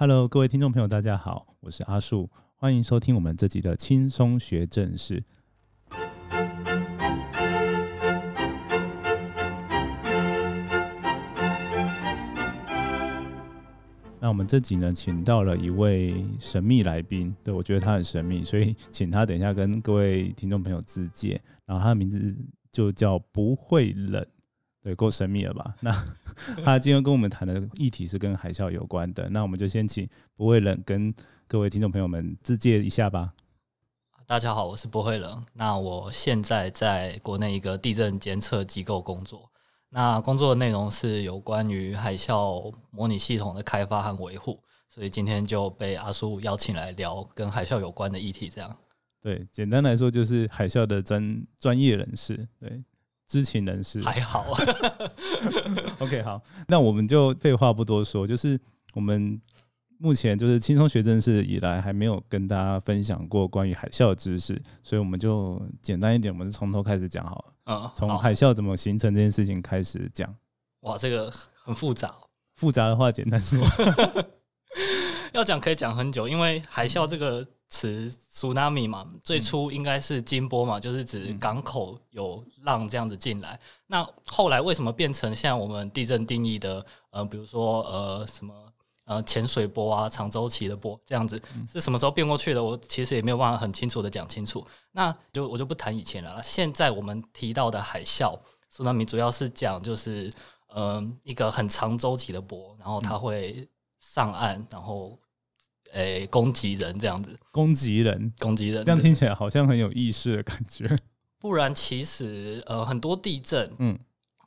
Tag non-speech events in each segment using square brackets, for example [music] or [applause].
Hello，各位听众朋友，大家好，我是阿树，欢迎收听我们这集的轻松学正事。那我们这集呢，请到了一位神秘来宾，对我觉得他很神秘，所以请他等一下跟各位听众朋友自介。然后他的名字就叫不会冷，对，够神秘了吧？[laughs] 那 [laughs] 他今天跟我们谈的议题是跟海啸有关的，那我们就先请不会冷跟各位听众朋友们自介一下吧。大家好，我是不会冷。那我现在在国内一个地震监测机构工作。那工作的内容是有关于海啸模拟系统的开发和维护，所以今天就被阿叔邀请来聊跟海啸有关的议题。这样，对，简单来说就是海啸的专专业人士，对，知情人士还好。[laughs] OK，好，那我们就废话不多说，就是我们。目前就是轻松学正式以来还没有跟大家分享过关于海啸的知识，所以我们就简单一点，我们从头开始讲好了。嗯，从海啸怎么形成这件事情开始讲。哇，这个很复杂。复杂的话简单说，[laughs] 要讲可以讲很久，因为海啸这个词 “tsunami” 嘛，最初应该是金波嘛，就是指港口有浪这样子进来。那后来为什么变成像我们地震定义的，呃，比如说呃什么？呃，潜水波啊，长周期的波，这样子是什么时候变过去的？我其实也没有办法很清楚的讲清楚。那就我就不谈以前了。现在我们提到的海啸，tsunami 主要是讲就是呃一个很长周期的波，然后它会上岸，然后诶攻击人这样子。攻击人，攻击人，这样听起来好像很有意识的感觉。[laughs] 不然其实呃很多地震嗯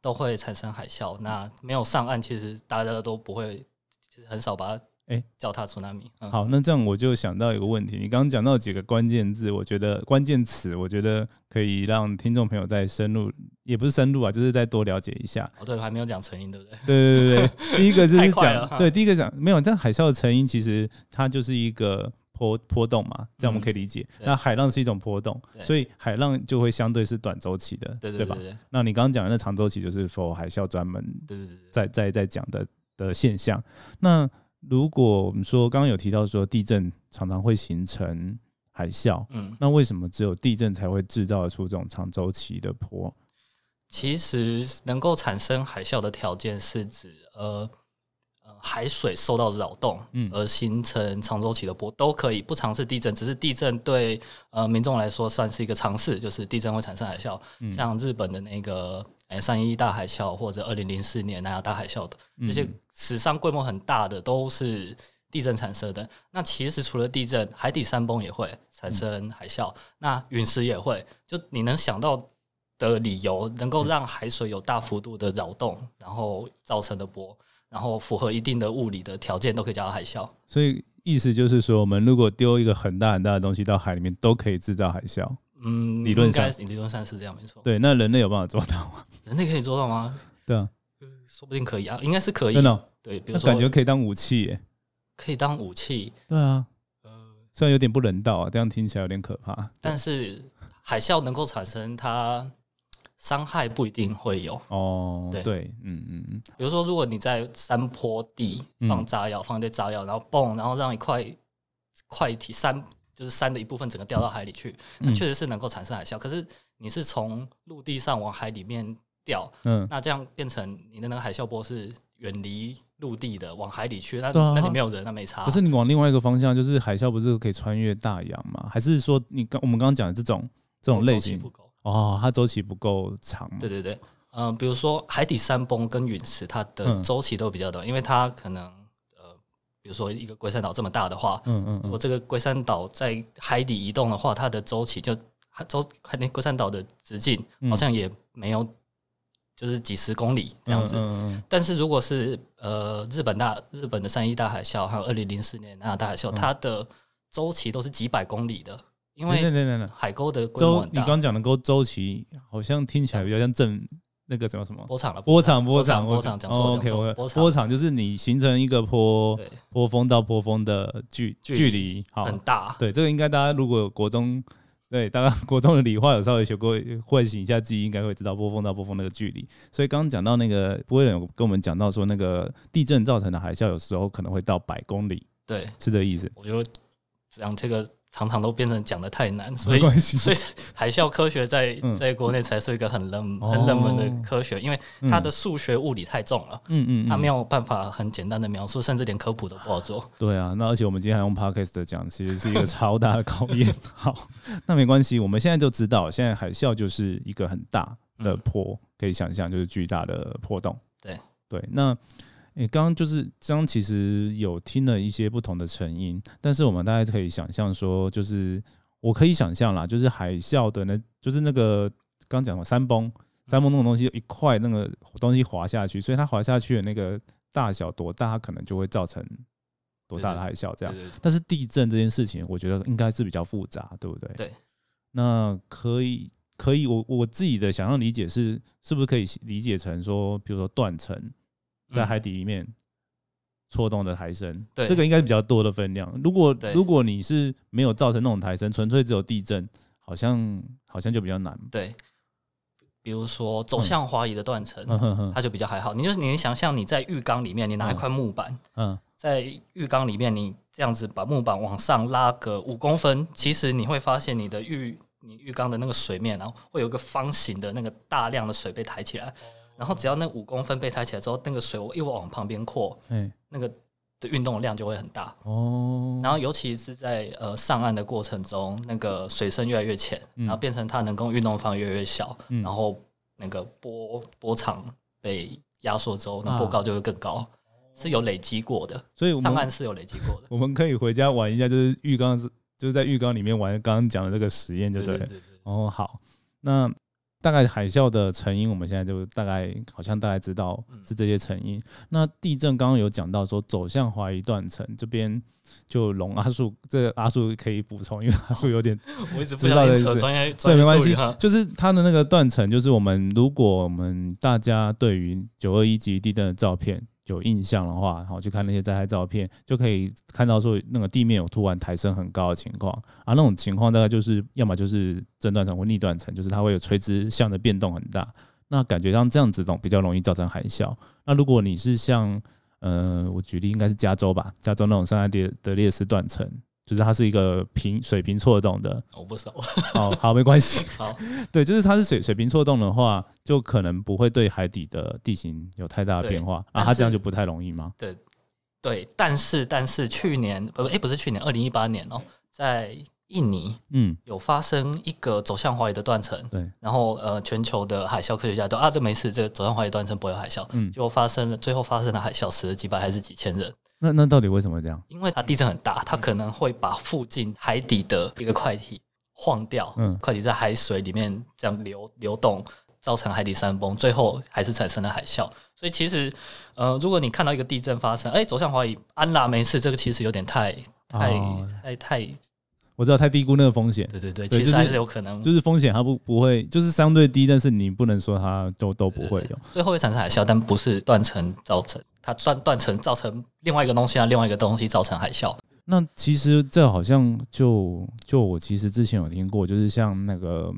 都会产生海啸，那没有上岸，其实大家都不会。其实很少把它哎脚踏出纳米。好，那这样我就想到一个问题，你刚刚讲到几个关键字，我觉得关键词，我觉得可以让听众朋友再深入，也不是深入啊，就是再多了解一下。哦，对，还没有讲成因，对不对？[laughs] 对对对对，第一个就是讲，对，第一个讲没有，但海啸的成因其实它就是一个波波动嘛，这样我们可以理解。那海浪是一种波动，所以海浪就会相对是短周期的，对对吧？那你刚刚讲的那长周期就是 for 海啸专门，在在在讲的。的现象。那如果我们说刚刚有提到说地震常常会形成海啸，嗯，那为什么只有地震才会制造出这种长周期的波？其实能够产生海啸的条件是指呃。海水受到扰动，嗯，而形成长周期的波都可以，不尝试地震，只是地震对呃民众来说算是一个尝试，就是地震会产生海啸，像日本的那个哎三一大海啸或者二零零四年南亚大海啸的那些史上规模很大的都是地震产生的。那其实除了地震，海底山崩也会产生海啸，那陨石也会，就你能想到的理由，能够让海水有大幅度的扰动，然后造成的波。然后符合一定的物理的条件，都可以叫海啸。所以意思就是说，我们如果丢一个很大很大的东西到海里面，都可以制造海啸。嗯，理论上，理论上是这样，没错。对，那人类有办法做到吗？[laughs] 人类可以做到吗？对啊，说不定可以啊，应该是可以。真的？对，比如说感觉可以当武器耶。可以当武器？对啊。呃，虽然有点不人道啊，这样听起来有点可怕。但是海啸能够产生它。伤害不一定会有哦，对，嗯嗯嗯，比如说，如果你在山坡地放炸药，放一堆炸药，然后嘣，然后让一块块体山就是山的一部分整个掉到海里去，那确实是能够产生海啸。可是你是从陆地上往海里面掉，嗯，那这样变成你的那个海啸波是远离陆地的，往海里去，那那里没有人，那没差。可是你往另外一个方向，就是海啸不是可以穿越大洋吗？还是说你刚我们刚刚讲的这种这种类型不够？哦，它周期不够长。对对对，嗯，比如说海底山崩跟陨石，它的周期都比较短，因为它可能呃，比如说一个龟山岛这么大的话，嗯嗯，我这个龟山岛在海底移动的话，它的周期就周海那龟山岛的直径好像也没有，就是几十公里这样子。但是如果是呃日本大日本的三一大海啸，还有二零零四年那大海啸，它的周期都是几百公里的。因为海沟的周，你刚讲的沟周期好像听起来比较像正那个什么什么波场了，波场波场波长讲错，OK，波场就是你形成一个坡坡峰到坡峰的距距离很大，对这个应该大家如果有国中对大家 [laughs] 国中的理化有稍微学过，唤醒一下记忆，应该会知道波峰到波峰那个距离。所以刚刚讲到那个不会有跟我们讲到说那个地震造成的海啸有时候可能会到百公里。对，是这意思。我觉得讲这个。常常都变成讲的太难，所以所以海啸科学在在国内才是一个很冷很冷门的科学，因为它的数学物理太重了，嗯嗯，它没有办法很简单的描述，甚至连科普都不好做。对啊，那而且我们今天还用 podcast 讲，其实是一个超大的考验。好，[laughs] 那没关系，我们现在就知道，现在海啸就是一个很大的波，可以想象就是巨大的波动。对对，那。你刚刚就是刚其实有听了一些不同的成因，但是我们大概可以想象说，就是我可以想象啦，就是海啸的那，就是那个刚讲过山崩，山崩那种东西一块那个东西滑下去，所以它滑下去的那个大小多大，它可能就会造成多大的海啸这样。但是地震这件事情，我觉得应该是比较复杂，对不对？对。那可以可以，我我自己的想象理解是，是不是可以理解成说，比如说断层。在海底里面错动的抬升，对这个应该比较多的分量。如果如果你是没有造成那种抬升，纯粹只有地震，好像好像就比较难。对，比如说走向滑移的断层，它就比较还好。你就是你想象你在浴缸里面，你拿一块木板，嗯，在浴缸里面，你这样子把木板往上拉个五公分，其实你会发现你的浴你浴缸的那个水面，然后会有个方形的那个大量的水被抬起来。然后只要那五公分被抬起来之后，那个水又往旁边扩，那个的运动量就会很大哦。然后尤其是在呃上岸的过程中，那个水深越来越浅，然后变成它能够运动方越来越小，然后那个波波长被压缩之后，那波高就会更高，是有累积过的。所以上岸是有累积过的。我们可以回家玩一下，就是浴缸是就是在浴缸里面玩刚刚讲的这个实验，就对。哦，好，那。大概海啸的成因，我们现在就大概好像大概知道是这些成因。那地震刚刚有讲到说走向怀疑断层，这边就龙阿树，这阿树可以补充，因为阿树有点我一直不知道的意思。对，没关系，就是它的那个断层，就是我们如果我们大家对于九二一级地震的照片。有印象的话，然后去看那些灾害照片，就可以看到说那个地面有突然抬升很高的情况，而那种情况大概就是要么就是正断层或逆断层，就是它会有垂直向的变动很大。那感觉像这样子的比较容易造成海啸。那如果你是像，呃，我举例应该是加州吧，加州那种圣安地德烈斯断层。就是它是一个平水平错动的，我不熟。哦，好，没关系。[laughs] 好，对，就是它是水水平错动的话，就可能不会对海底的地形有太大的变化啊。它这样就不太容易吗？对，对，但是但是去年不，哎，不是去年，二零一八年哦，在印尼，嗯，有发生一个走向怀疑的断层。对，然后呃，全球的海啸科学家都啊，这没事，这个走向怀疑断层不会有海啸。嗯，结果发生了，最后发生了海啸，死了几百还是几千人。那那到底为什么这样？因为它地震很大，它可能会把附近海底的一个块体晃掉，嗯，块体在海水里面这样流流动，造成海底山崩，最后还是产生了海啸。所以其实，呃，如果你看到一个地震发生，哎，走向怀疑，安娜没事，这个其实有点太太太太。我知道太低估那个风险，对对对，其实还是有可能，就是风险它不不会，就是相对低，但是你不能说它都都不会有，最后会产生海啸，但不是断层造成，它断断层造成另外一个东西啊，另外一个东西造成海啸。那其实这好像就就我其实之前有听过，就是像那个。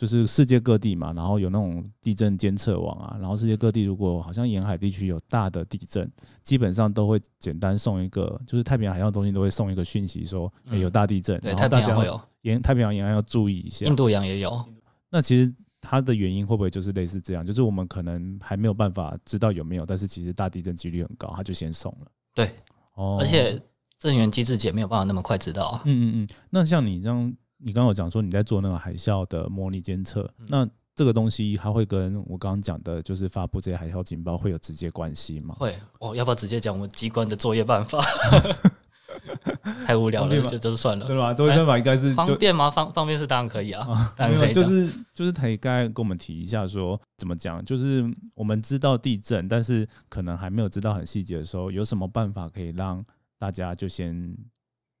就是世界各地嘛，然后有那种地震监测网啊，然后世界各地如果好像沿海地区有大的地震，基本上都会简单送一个，就是太平洋海上中心都会送一个讯息说有大地震，然后大家会有沿太平洋沿岸要注意一下，印度洋也有。那其实它的原因会不会就是类似这样？就是我们可能还没有办法知道有没有，但是其实大地震几率很高，它就先送了。对，哦，而且震源机制也没有办法那么快知道啊。嗯嗯嗯，那像你这样。你刚刚有讲说你在做那个海啸的模拟监测，那这个东西它会跟我刚刚讲的，就是发布这些海啸警报会有直接关系吗？会，哦，要不要直接讲我们机关的作业办法？[laughs] 太无聊了，就就算了，对吧？作业办法应该是方便吗？方方便是当然可以啊，当然可以，就是就是他刚才跟我们提一下说怎么讲，就是我们知道地震，但是可能还没有知道很细节的时候，有什么办法可以让大家就先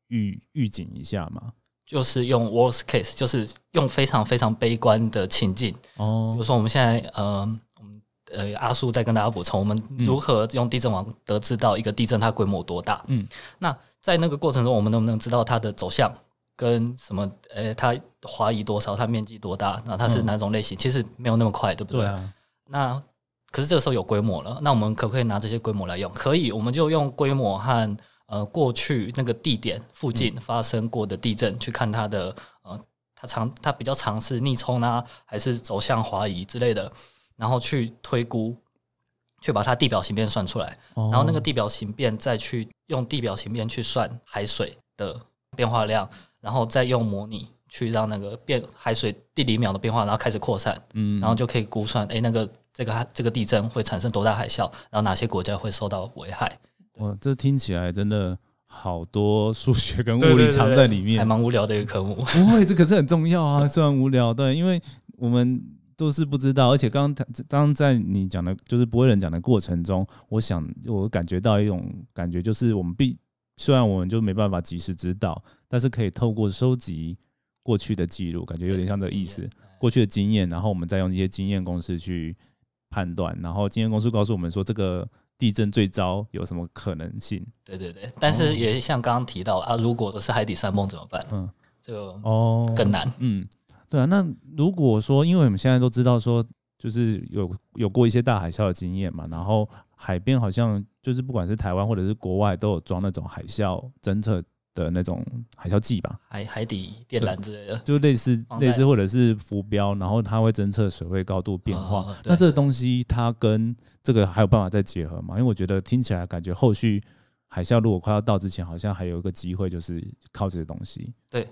预预警一下嘛？就是用 worst case，就是用非常非常悲观的情境。哦，比如说我们现在，呃，我们呃阿叔在跟大家补充，我们如何用地震网得知到一个地震它规模多大？嗯，那在那个过程中，我们能不能知道它的走向跟什么？呃，它滑移多少？它面积多大？那它是哪种类型？其实没有那么快，对不对？对啊。那可是这个时候有规模了，那我们可不可以拿这些规模来用？可以，我们就用规模和。呃过去那个地点附近发生过的地震，去看它的呃它常它比较尝试逆冲啊，还是走向滑移之类的，然后去推估，去把它地表形变算出来，然后那个地表形变再去用地表形变去算海水的变化量，然后再用模拟。去让那个变海水地理秒的变化，然后开始扩散，嗯，然后就可以估算，哎，那个这个这个地震会产生多大海啸，然后哪些国家会受到危害？哇，这听起来真的好多数学跟物理藏在里面，还蛮无聊的一个科目。不会，这可是很重要啊，虽然无聊，对，因为我们都是不知道，而且刚刚刚在你讲的，就是不会人讲的过程中，我想我感觉到一种感觉，就是我们必虽然我们就没办法及时知道，但是可以透过收集。过去的记录感觉有点像这个意思，过去的经验，然后我们再用一些经验公式去判断，然后经验公式告诉我们说这个地震最糟有什么可能性？对对对，但是也像刚刚提到啊，如果是海底山崩怎么办？嗯，就哦更难。嗯，对啊，那如果说因为我们现在都知道说，就是有有过一些大海啸的经验嘛，然后海边好像就是不管是台湾或者是国外都有装那种海啸侦测。的那种海啸计吧，海海底电缆之类的，就类似类似或者是浮标，然后它会侦测水位高度变化。那这个东西它跟这个还有办法再结合吗？因为我觉得听起来感觉后续海啸如果快要到之前，好像还有一个机会，就是靠这些东西。对，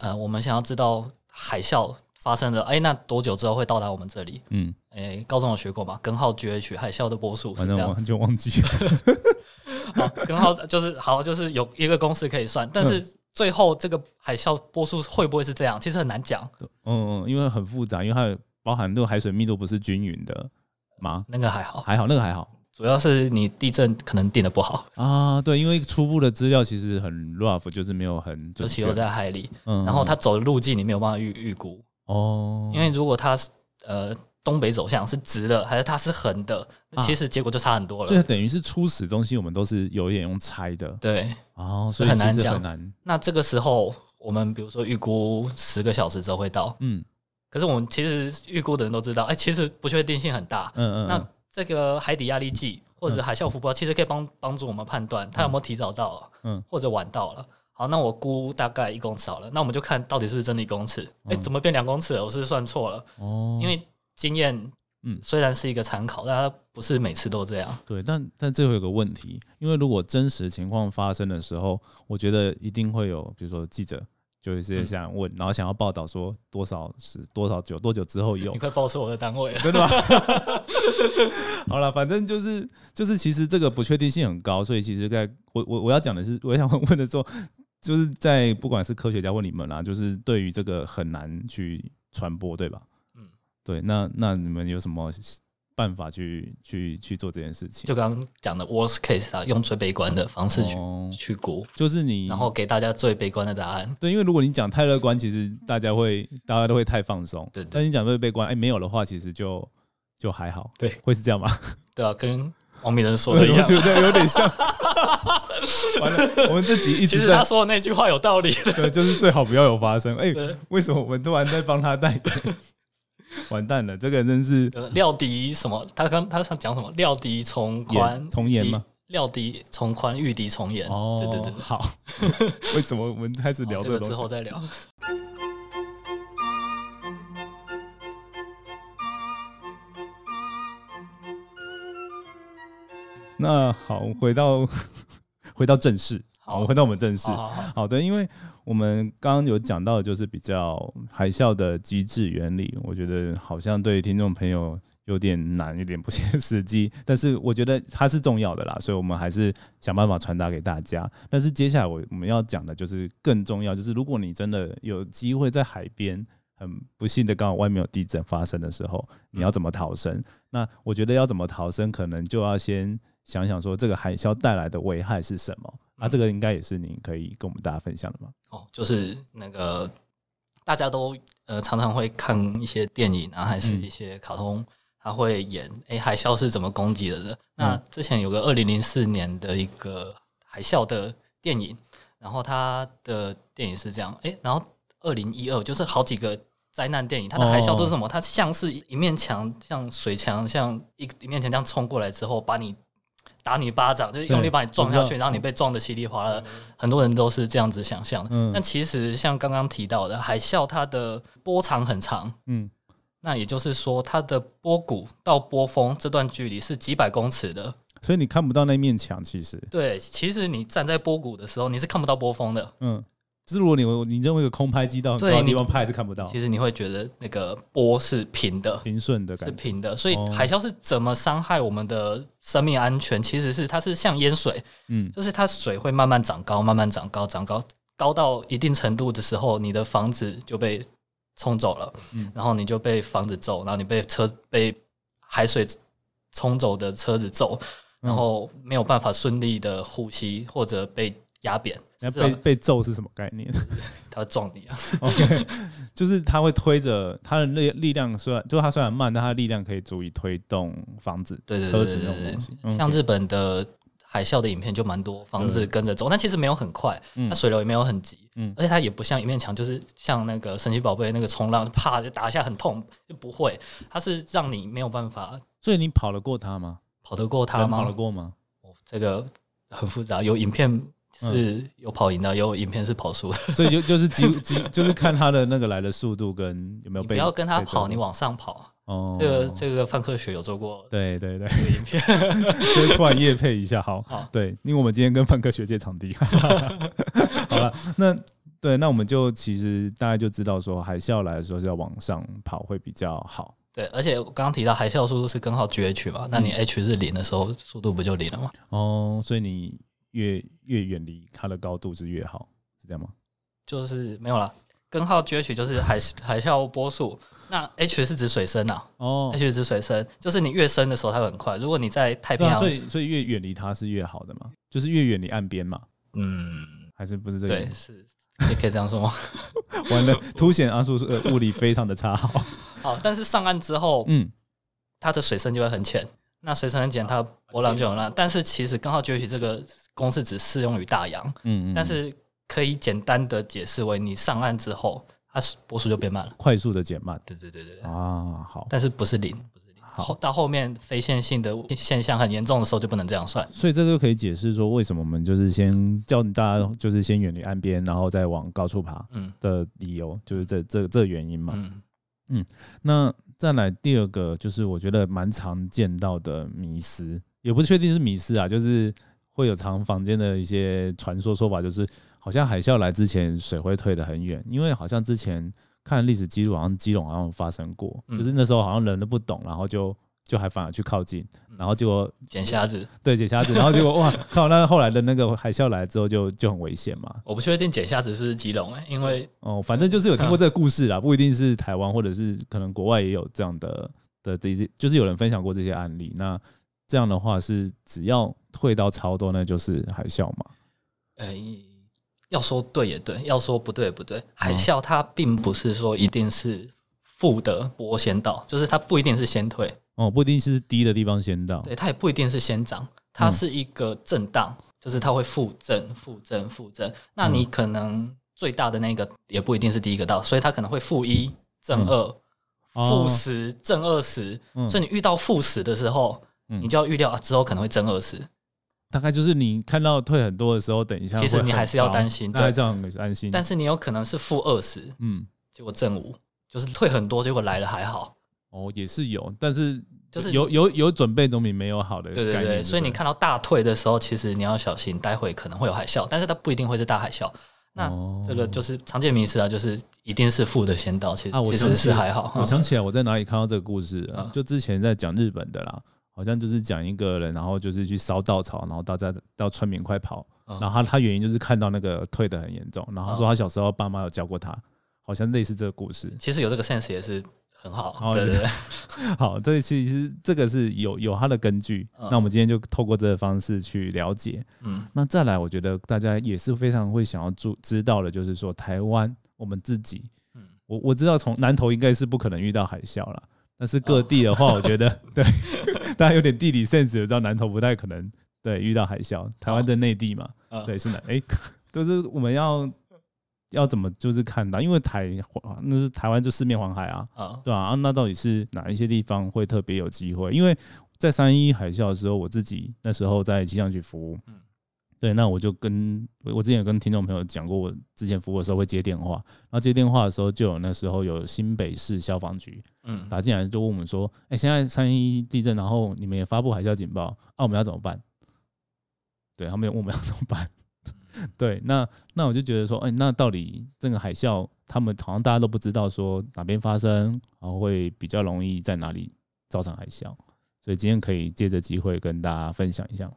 呃，我们想要知道海啸发生的，哎，那多久之后会到达我们这里？嗯，哎，高中有学过嘛？根号 GH 海啸的波数是这样，就忘记了。[laughs] 好，根号就是好，就是有一个公式可以算，但是最后这个海啸波数会不会是这样？其实很难讲。嗯嗯，因为很复杂，因为它包含那个海水密度不是均匀的吗？那个还好，还好，那个还好。主要是你地震可能定的不好啊。对，因为初步的资料其实很 rough，就是没有很尤其又在海里，嗯，然后它走的路径你没有办法预预估哦。因为如果它是呃。东北走向是直的还是它是横的？其实结果就差很多了。所以等于是初始东西，我们都是有一点用猜的。对，哦，所以很难讲。那这个时候，我们比如说预估十个小时之后会到，嗯，可是我们其实预估的人都知道，哎，其实不确定性很大。嗯嗯。那这个海底压力计或者海啸浮波，其实可以帮帮助我们判断它有没有提早到，嗯，或者晚到了。好，那我估大概一公尺好了，那我们就看到底是不是真的一公尺？哎，怎么变两公尺了？我是算错了哦，因为。经验，嗯，虽然是一个参考，但它不是每次都这样。对，但但这会有个问题，因为如果真实情况发生的时候，我觉得一定会有，比如说记者就直接想问，然后想要报道说多少是多少久多久之后有，你快报出我的单位，[laughs] 真的吗？[laughs] 好了，反正就是就是，其实这个不确定性很高，所以其实在我我我要讲的是，我想问的时候，就是在不管是科学家或你们啦，就是对于这个很难去传播，对吧？对，那那你们有什么办法去去去做这件事情？就刚刚讲的 worst case 啊，用最悲观的方式去去估，就是你，然后给大家最悲观的答案。对，因为如果你讲太乐观，其实大家会大家都会太放松。对，但你讲最悲观，哎，没有的话，其实就就还好。对，会是这样吗？[laughs] 对啊，跟王明仁说的一样，觉得有点像。[laughs] 完了，我们这集一直他说的那句话有道理。对，就是最好不要有发生。哎，为什么我们突然在帮他代言？完蛋了，这个真是料敌什么？他刚他想讲什么？料敌从宽从严吗？料敌从宽，御敌从严。哦，对对对，好。[laughs] 为什么我们开始聊这个之后再聊？[laughs] 那好，回到 [laughs] 回到正事。好，回到我们正事。好的，因为。我们刚刚有讲到的就是比较海啸的机制原理，我觉得好像对听众朋友有点难，有点不切实际。但是我觉得它是重要的啦，所以我们还是想办法传达给大家。但是接下来我我们要讲的就是更重要，就是如果你真的有机会在海边，很不幸的刚好外面有地震发生的时候，你要怎么逃生？那我觉得要怎么逃生，可能就要先想想说这个海啸带来的危害是什么。啊，这个应该也是你可以跟我们大家分享的吗？哦，就是那个大家都呃常常会看一些电影啊，还是一些卡通，他会演哎海啸是怎么攻击的？那之前有个二零零四年的一个海啸的电影，然后他的电影是这样，哎，然后二零一二就是好几个灾难电影，它的海啸都是什么？它像是一面墙，像水墙，像一一面墙这样冲过来之后，把你。打你巴掌，就是用力把你撞下去，然后你被撞得稀里哗啦。很多人都是这样子想象。但其实像刚刚提到的，海啸它的波长很长，嗯，那也就是说它的波谷到波峰这段距离是几百公尺的，所以你看不到那面墙。其实，对，其实你站在波谷的时候，你是看不到波峰的，嗯。是如果你你认为一个空拍机到高的地方拍还是看不到，其实你会觉得那个波是平的、平顺的，是平的。所以海啸是怎么伤害我们的生命安全？其实是它是像淹水，嗯，就是它水会慢慢长高，慢慢长高，长高高到一定程度的时候，你的房子就被冲走了，嗯，然后你就被房子揍，然后你被车被海水冲走的车子揍，然后没有办法顺利的呼吸或者被。压扁，那被被揍是什么概念？[laughs] 他会撞你啊！[laughs] OK，就是他会推着他的力力量，虽然就是他虽然慢，但他的力量可以足以推动房子、车子那种东西。像日本的海啸的影片就蛮多，房子跟着走，但其实没有很快，它水流也没有很急，嗯，而且它也不像一面墙，就是像那个神奇宝贝那个冲浪，啪就打一下很痛，就不会，它是让你没有办法。所以你跑得过它吗？跑得过它吗？跑得过吗？哦，这个很复杂，有影片。是有跑赢的，有影片是跑输的，所以就就是几 [laughs] 几就是看他的那个来的速度跟有没有被。不要跟他跑，你往上跑。哦，这个这个范科学有做过。对对对，影片 [laughs] 就突然夜配一下，好，好，对，因为我们今天跟范科学借场地。[laughs] 好了，那对，那我们就其实大家就知道说，海啸来的时候是要往上跑会比较好。对，而且刚刚提到海啸速度是根号 G H 嘛，那你 H 是零的时候，速度不就零了吗？哦，所以你。越越远离它的高度是越好，是这样吗？就是没有了，根号 G H 就是海海啸波速，那 H 是指水深呐。哦，H 指水深，就是你越深的时候它会很快。如果你在太平洋，所以所以越远离它是越好的嘛，就是越远离岸边嘛。嗯，还是不是这个？对，是，你可以这样说吗？[laughs] 完了，凸显阿叔呃物理非常的差。好，[laughs] 好，但是上岸之后，嗯，它的水深就会很浅。那水深很浅，它波浪就很浪。但是其实根号崛起这个。公式只适用于大洋，嗯嗯，但是可以简单的解释为，你上岸之后，它波速就变慢了，快速的减慢，对对对对啊，好，但是不是零，不是零，后到后面非线性的现象很严重的时候就不能这样算，所以这就可以解释说，为什么我们就是先叫大家就是先远离岸边，然后再往高处爬，嗯。的理由就是这这这原因嘛，嗯。嗯，那再来第二个就是我觉得蛮常见到的迷思，也不确定是迷思啊，就是。会有藏房间的一些传说说法，就是好像海啸来之前水会退得很远，因为好像之前看历史记录，好像基隆好像发生过，就是那时候好像人都不懂，然后就就还反而去靠近，然后结果捡瞎子，对，捡瞎子，然后结果哇靠，那后来的那个海啸来之后就就很危险嘛。我不确定捡瞎子是不是基隆哎，因为哦，反正就是有听过这个故事啦，不一定是台湾，或者是可能国外也有这样的的这些，就是有人分享过这些案例。那这样的话是只要退到超多，那就是海啸嘛？呃，要说对也对，要说不对也不对。海啸它并不是说一定是负的波先到，就是它不一定是先退哦，不一定是低的地方先到，对，它也不一定是先涨，它是一个震荡，就是它会负正、负正、负正。那你可能最大的那个也不一定是第一个到，所以它可能会负一、正二、负十、正二十。所以你遇到负十的时候。你就要预料啊，之后可能会增二十，大概就是你看到退很多的时候，等一下，其实你还是要担心，对，这样安心。但是你有可能是负二十，嗯，结果正五，就是退很多，结果来了还好。哦，也是有，但是就是有有有准备总比没有好的。对对对，所以你看到大退的时候，其实你要小心，待会可能会有海啸，但是它不一定会是大海啸。那这个就是常见迷思啊，就是一定是负的先到，其实其实是还好。我想起来，我在哪里看到这个故事啊？就之前在讲日本的啦。好像就是讲一个人，然后就是去烧稻草，然后大家到村民快跑，然后他他原因就是看到那个退的很严重，然后说他小时候爸妈有教过他，好像类似这个故事。其实有这个 sense 也是很好，对对对。[laughs] 好，这其实这个是有有它的根据。那我们今天就透过这个方式去了解。嗯，那再来，我觉得大家也是非常会想要知知道的，就是说台湾我们自己，嗯，我我知道从南投应该是不可能遇到海啸了。但是各地的话，我觉得 [laughs] 对大家有点地理 sense，知道南投不太可能对遇到海啸。台湾的内地嘛，对是南，哎，[laughs] 就是我们要要怎么就是看到，因为台那是台湾就四面环海啊，对吧？啊，那到底是哪一些地方会特别有机会？因为在三一海啸的时候，我自己那时候在气象局服务，嗯，对，那我就跟我之前有跟听众朋友讲过，我之前服务的时候会接电话，然后接电话的时候就有那时候有新北市消防局，嗯，打进来就问我们说，哎，现在三一地震，然后你们也发布海啸警报，啊，我们要怎么办？对，他们问我们要怎么办？[laughs] 对，那那我就觉得说，哎，那到底这个海啸，他们好像大家都不知道说哪边发生，然后会比较容易在哪里造成海啸，所以今天可以借着机会跟大家分享一下。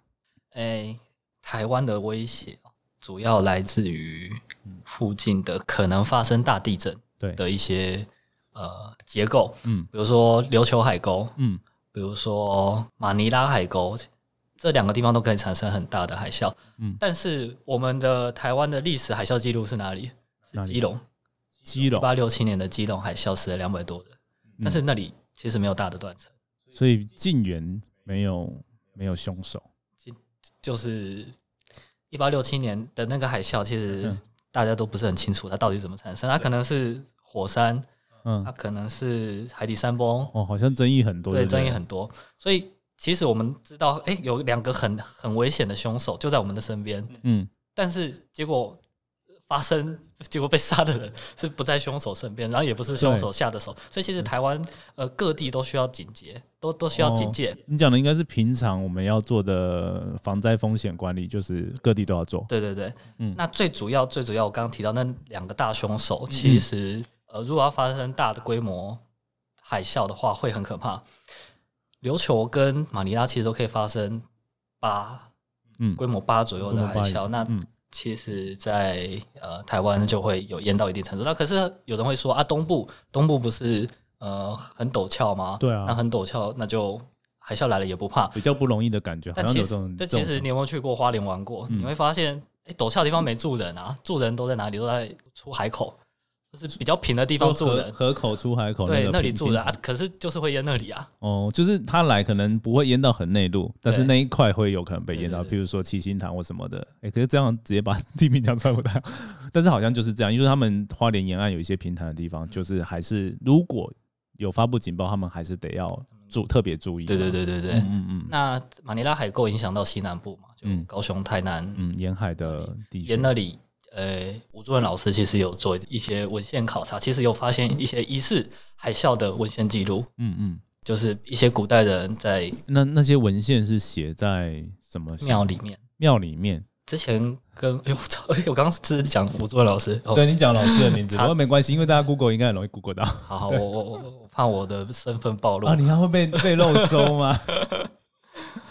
哎，台湾的威胁主要来自于附近的可能发生大地震对。的一些呃结构，嗯，比如说琉球海沟，嗯，比如说马尼拉海沟。这两个地方都可以产生很大的海啸，嗯，但是我们的台湾的历史海啸记录是哪里？是基隆，基隆。八六七年的基隆海啸死了两百多人，但是那里其实没有大的断层，所以近源没有没有凶手，就是一八六七年的那个海啸，其实大家都不是很清楚它到底怎么产生，它可能是火山，嗯，它可能是海底山崩，哦，好像争议很多，对，争议很多，所以。其实我们知道，哎，有两个很很危险的凶手就在我们的身边，嗯，但是结果发生，结果被杀的人是不在凶手身边，然后也不是凶手下的手，所以其实台湾呃各地都需要警戒，都都需要警戒。你讲的应该是平常我们要做的防灾风险管理，就是各地都要做。对对对，嗯，那最主要最主要，我刚刚提到那两个大凶手，其实呃，如果要发生大的规模海啸的话，会很可怕。琉球跟马尼拉其实都可以发生八，嗯，规模八左右的海啸。那其实，在呃台湾就会有淹到一定程度。那可是有人会说啊，东部东部不是呃很陡峭吗？对啊，那很陡峭，那就海啸来了也不怕，比较不容易的感觉。但其实，但其实你有没有去过花莲玩过？你会发现，哎，陡峭的地方没住人啊，住人都在哪里？都在出海口。是比较平的地方住人，河口出海口对，那里住人啊，可是就是会淹那里啊。哦，就是他来可能不会淹到很内陆，但是那一块会有可能被淹到，譬如说七星潭或什么的。哎，可是这样直接把地名讲出来不太好，[laughs] 但是好像就是这样，因为他们花莲沿岸有一些平坦的地方，就是还是如果有发布警报，他们还是得要注特别注意。对对对对对，嗯嗯。那马尼拉海沟影响到西南部嘛，就高雄、台南，嗯，沿海的地沿那里。呃，吴作文老师其实有做一些文献考察，其实有发现一些疑似海啸的文献记录。嗯嗯，就是一些古代人在那那些文献是写在什么庙里面？庙里面之前跟哎呦我操，我刚刚是讲吴作文老师，对你讲老师的名字，[laughs] 不过没关系，因为大家 Google 应该很容易 Google 到。好，我我我我怕我的身份暴露啊，你还会被被漏收吗？[laughs]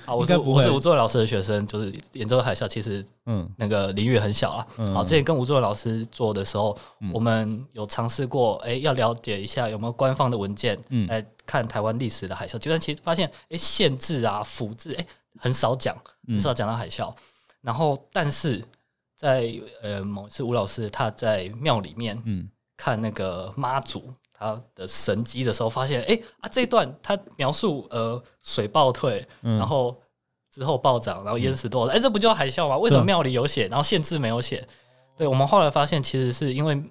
好，我是我是吴作文老师的学生，就是演奏海啸，其实嗯，那个领域很小啊。好，之前跟吴作文老师做的时候，我们有尝试过，哎，要了解一下有没有官方的文件来看台湾历史的海啸，就但其实发现，哎，限制啊、府制，哎，很少讲，很少讲到海啸。然后，但是在呃某次吴老师他在庙里面，嗯，看那个妈祖。他的神机的时候，发现哎啊，这一段他描述呃水暴退，然后之后暴涨，然后淹死多少？哎，这不就海啸吗？为什么庙里有写，然后县志没有写？对我们后来发现，其实是因为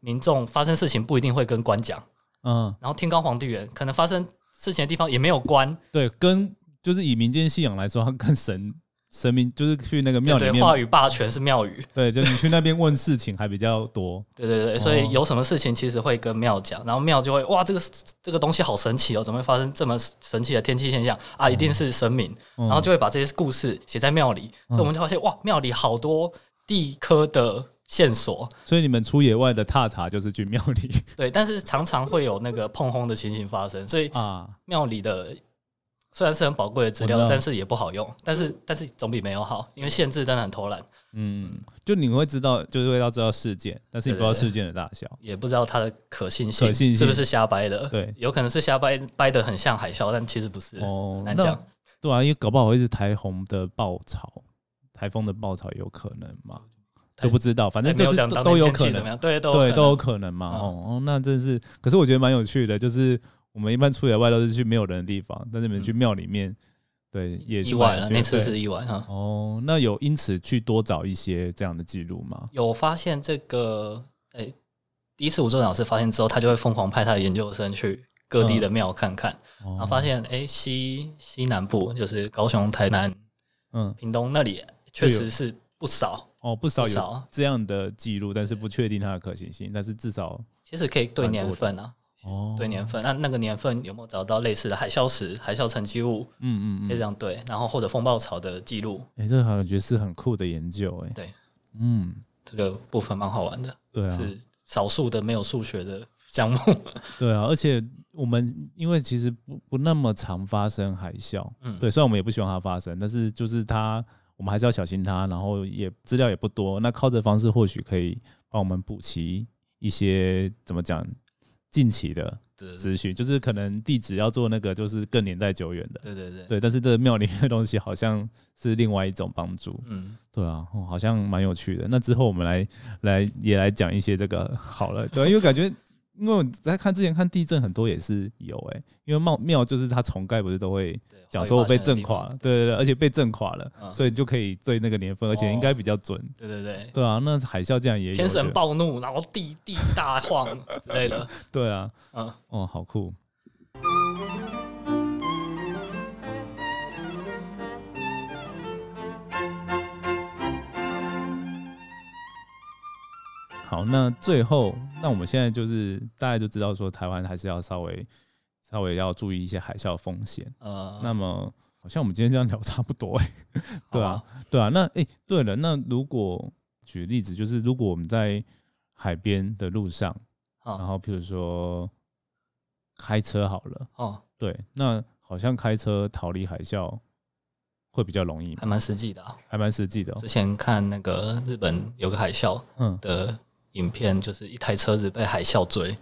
民众发生事情不一定会跟官讲，嗯，然后天高皇帝远，可能发生事情的地方也没有官，对，跟就是以民间信仰来说，他跟神。神明就是去那个庙里面，话语霸权是庙宇。对，就你去那边问事情还比较多。对对对，所以有什么事情其实会跟庙讲，然后庙就会哇，这个这个东西好神奇哦，怎么会发生这么神奇的天气现象啊？一定是神明，然后就会把这些故事写在庙里，所以我们就发现哇，庙里好多地科的线索。所以你们出野外的踏查就是去庙里。对，但是常常会有那个碰轰的情形发生，所以啊，庙里的。虽然是很宝贵的资料，但是也不好用。但是但是总比没有好，因为限制真的很偷懒。嗯，就你会知道，就是会要知道事件，但是你不知道事件的大小，也不知道它的可信性，可信性是不是瞎掰的？对，有可能是瞎掰，掰的很像海啸，但其实不是。哦，难讲。对啊，因为搞不好会是台风的爆潮，台风的爆潮有可能嘛？就不知道，反正就是都有可能。对，都对都有可能嘛。哦，那真是，可是我觉得蛮有趣的，就是。我们一般出野外都是去没有人的地方，但是你们去庙里面，对，也意外了。那次是意外哈。哦，那有因此去多找一些这样的记录吗？有发现这个，哎，第一次吴作老师发现之后，他就会疯狂派他的研究生去各地的庙看看，然后发现哎西西南部就是高雄、台南、嗯屏东那里确实是不少哦，不少有这样的记录，但是不确定它的可行性，但是至少其实可以对年份啊。哦，对年份，那那个年份有没有找到类似的海啸石、海啸沉积物？嗯嗯，可以这样对，然后或者风暴潮的记录。哎，这个感觉是很酷的研究，哎，对，嗯，这个部分蛮好玩的，对啊，是少数的没有数学的项目。[laughs] 对啊，而且我们因为其实不不那么常发生海啸，嗯，对，虽然我们也不希望它发生，但是就是它，我们还是要小心它，然后也资料也不多，那靠这方式或许可以帮我们补齐一些怎么讲？近期的资讯，就是可能地址要做那个，就是更年代久远的。对对对，对。但是这庙里面的东西好像是另外一种帮助。嗯，对啊，好像蛮有趣的。那之后我们来来也来讲一些这个好了，对，因为感觉。因为我在看之前看地震很多也是有哎，因为庙庙就是它重盖不是都会讲说我被震垮了，对对对，而且被震垮了，所以就可以对那个年份，而且应该比较准。对对对，对啊，那海啸这样也有天神暴怒，然后地地大晃之类的。[laughs] 对啊，嗯，哦，好酷。好，那最后，那我们现在就是大家就知道说，台湾还是要稍微稍微要注意一些海啸风险。呃，那么好像我们今天这样聊差不多哎，对啊，对啊。那哎，对了，那如果举例子，就是如果我们在海边的路上，然后譬如说开车好了，哦，对，那好像开车逃离海啸会比较容易，还蛮实际的，还蛮实际的。之前看那个日本有个海啸，嗯的。影片就是一台车子被海啸追，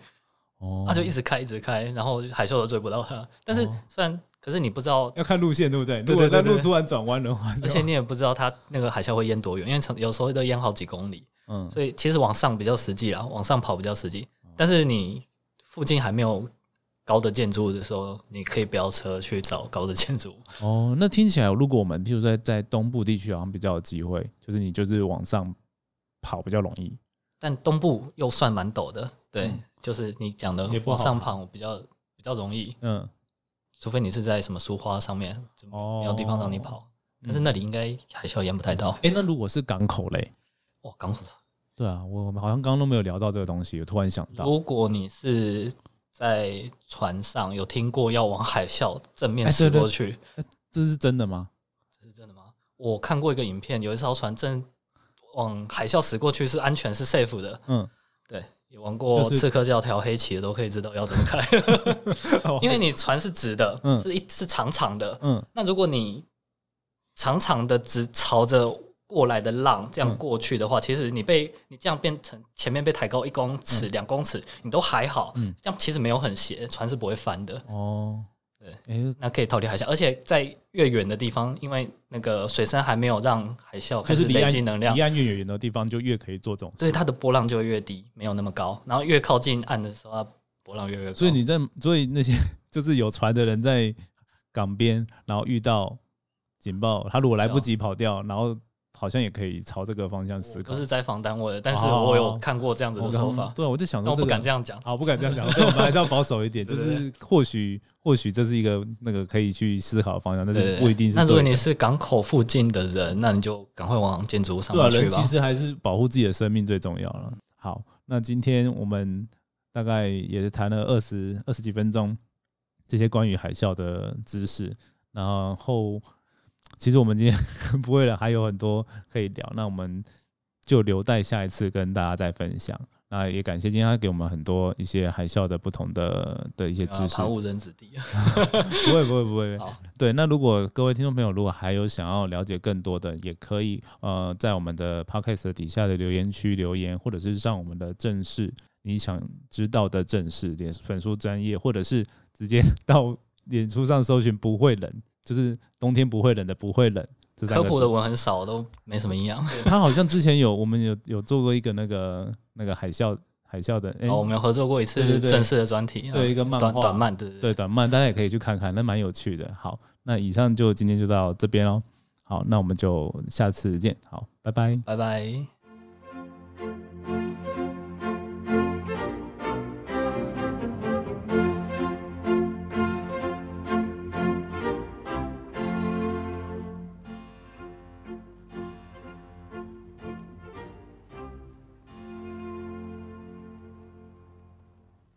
哦，他就一直开一直开，然后海啸都追不到他。但是虽然，可是你不知道要看路线，对不对？对对对，路突然转弯的话，而且你也不知道它那个海啸会淹多远，因为有时候都淹好几公里。嗯，所以其实往上比较实际啦，往上跑比较实际。但是你附近还没有高的建筑物的时候，你可以飙车去找高的建筑物。哦，那听起来，如果我们譬如在在东部地区，好像比较有机会，就是你就是往上跑比较容易。但东部又算蛮陡的，对，就是你讲的往上跑比较比较容易，嗯，除非你是在什么树花上面，没有地方让你跑，但是那里应该海啸淹不太到。哎，那如果是港口嘞？哇，港口，对啊，我们好像刚刚都没有聊到这个东西，我突然想到，如果你是在船上有听过要往海啸正面驶过去，这是真的吗？这是真的吗？我看过一个影片，有一艘船正。往海啸驶过去是安全是 safe 的，嗯，对，有玩过刺客教条黑旗的都可以知道要怎么开，[laughs] 因为你船是直的，嗯，是一是长长的，嗯，那如果你长长的直朝着过来的浪这样过去的话，其实你被你这样变成前面被抬高一公尺两公尺，你都还好，嗯，这样其实没有很斜，船是不会翻的，哦。哎，那可以逃离海啸，而且在越远的地方，因为那个水深还没有让海啸开始累积能量，离岸越远的地方就越可以做这种，所以它的波浪就会越低，没有那么高。然后越靠近岸的时候，波浪越越高。所以你在，所以那些就是有船的人在港边，然后遇到警报，他如果来不及跑掉，然后。好像也可以朝这个方向思考。不是在防单位的，但是我有看过这样子的说法。对，我就想说，我不敢这样讲。好，不敢这样讲。所以我们还是要保守一点。[laughs] 就是或许，或许这是一个那个可以去思考的方向，但是不一定是。那如果你是港口附近的人，那你就赶快往建筑物上面去吧。人其实还是保护自己的生命最重要了。好，那今天我们大概也是谈了二十二十几分钟这些关于海啸的知识，然后。其实我们今天不会了，还有很多可以聊，那我们就留待下一次跟大家再分享。那也感谢今天他给我们很多一些海啸的不同的的一些知识。误人子弟，[laughs] [laughs] 不会不会不会。对，那如果各位听众朋友如果还有想要了解更多的，也可以呃在我们的 podcast 底下的留言区留言，或者是上我们的正式你想知道的正式脸粉书专业，或者是直接到脸书上搜寻不会冷。就是冬天不会冷的，不会冷。科普的文很少，都没什么营养。[laughs] 他好像之前有，我们有有做过一个那个那个海啸海啸的，哦，我们有合作过一次正式的专题，对一个漫画短漫的，对短漫，大家也可以去看看，那蛮有趣的。好，那以上就今天就到这边哦。好，那我们就下次见。好，拜拜，拜拜。